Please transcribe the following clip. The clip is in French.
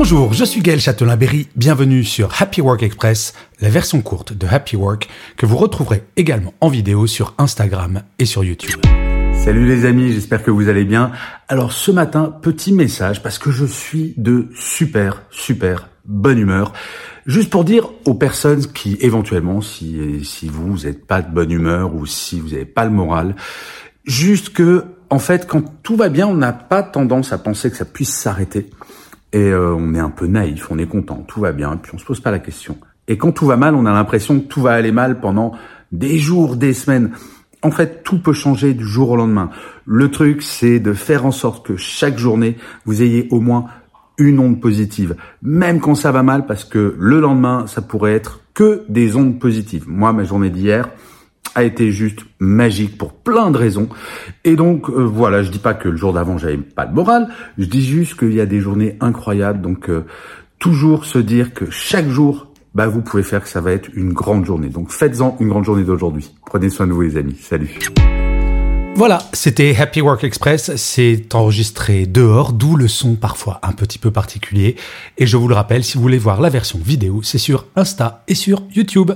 Bonjour, je suis Gaël Châtelain-Berry, bienvenue sur Happy Work Express, la version courte de Happy Work que vous retrouverez également en vidéo sur Instagram et sur YouTube. Salut les amis, j'espère que vous allez bien. Alors ce matin, petit message parce que je suis de super, super bonne humeur. Juste pour dire aux personnes qui éventuellement, si, si vous n'êtes pas de bonne humeur ou si vous n'avez pas le moral, juste que en fait quand tout va bien, on n'a pas tendance à penser que ça puisse s'arrêter. Et euh, on est un peu naïf, on est content, tout va bien, puis on se pose pas la question. Et quand tout va mal, on a l'impression que tout va aller mal pendant des jours, des semaines. En fait, tout peut changer du jour au lendemain. Le truc, c'est de faire en sorte que chaque journée, vous ayez au moins une onde positive. Même quand ça va mal, parce que le lendemain, ça pourrait être que des ondes positives. Moi, ma journée d'hier, a été juste magique pour plein de raisons. Et donc euh, voilà, je dis pas que le jour d'avant j'avais pas de morale, je dis juste qu'il y a des journées incroyables. Donc euh, toujours se dire que chaque jour, bah vous pouvez faire que ça va être une grande journée. Donc faites-en une grande journée d'aujourd'hui. Prenez soin de vous les amis. Salut. Voilà, c'était Happy Work Express. C'est enregistré dehors, d'où le son parfois un petit peu particulier. Et je vous le rappelle, si vous voulez voir la version vidéo, c'est sur Insta et sur YouTube.